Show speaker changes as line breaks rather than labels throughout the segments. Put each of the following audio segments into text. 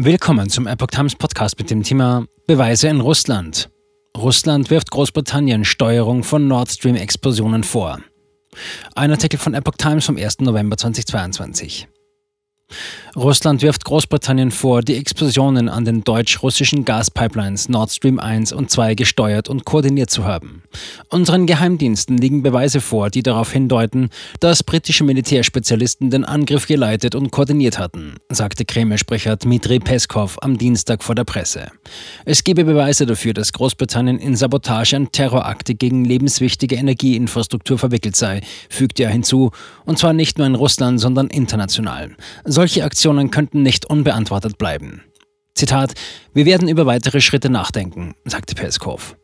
Willkommen zum Epoch Times Podcast mit dem Thema Beweise in Russland. Russland wirft Großbritannien Steuerung von Nord Stream Explosionen vor. Ein Artikel von Epoch Times vom 1. November 2022. Russland wirft Großbritannien vor, die Explosionen an den deutsch-russischen Gaspipelines Nord Stream 1 und 2 gesteuert und koordiniert zu haben. Unseren Geheimdiensten liegen Beweise vor, die darauf hindeuten, dass britische Militärspezialisten den Angriff geleitet und koordiniert hatten, sagte Kreml-Sprecher Dmitri Peskov am Dienstag vor der Presse. Es gebe Beweise dafür, dass Großbritannien in Sabotage und Terrorakte gegen lebenswichtige Energieinfrastruktur verwickelt sei, fügte er hinzu, und zwar nicht nur in Russland, sondern international. Solche Aktionen könnten nicht unbeantwortet bleiben. Zitat: Wir werden über weitere Schritte nachdenken, sagte Peskov.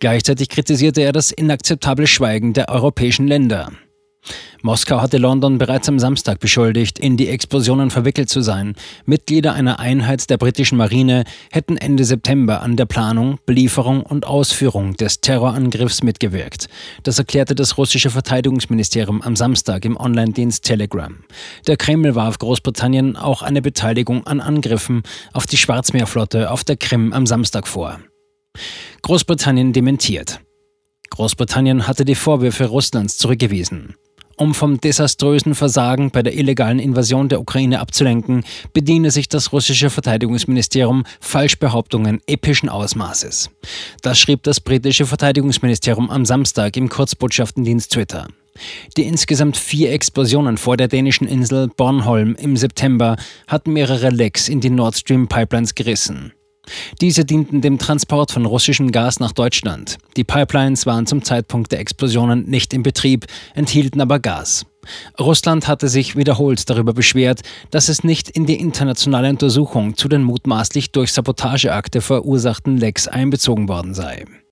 Gleichzeitig kritisierte er das inakzeptable Schweigen der europäischen Länder. Moskau hatte London bereits am Samstag beschuldigt, in die Explosionen verwickelt zu sein. Mitglieder einer Einheit der britischen Marine hätten Ende September an der Planung, Belieferung und Ausführung des Terrorangriffs mitgewirkt. Das erklärte das russische Verteidigungsministerium am Samstag im Online-Dienst Telegram. Der Kreml warf Großbritannien auch eine Beteiligung an Angriffen auf die Schwarzmeerflotte auf der Krim am Samstag vor. Großbritannien dementiert. Großbritannien hatte die Vorwürfe Russlands zurückgewiesen. Um vom desaströsen Versagen bei der illegalen Invasion der Ukraine abzulenken, bediene sich das russische Verteidigungsministerium Falschbehauptungen epischen Ausmaßes. Das schrieb das britische Verteidigungsministerium am Samstag im Kurzbotschaftendienst Twitter. Die insgesamt vier Explosionen vor der dänischen Insel Bornholm im September hatten mehrere Lecks in die Nord Stream Pipelines gerissen. Diese dienten dem Transport von russischem Gas nach Deutschland. Die Pipelines waren zum Zeitpunkt der Explosionen nicht in Betrieb, enthielten aber Gas. Russland hatte sich wiederholt darüber beschwert, dass es nicht in die internationale Untersuchung zu den mutmaßlich durch Sabotageakte verursachten Lecks einbezogen worden sei.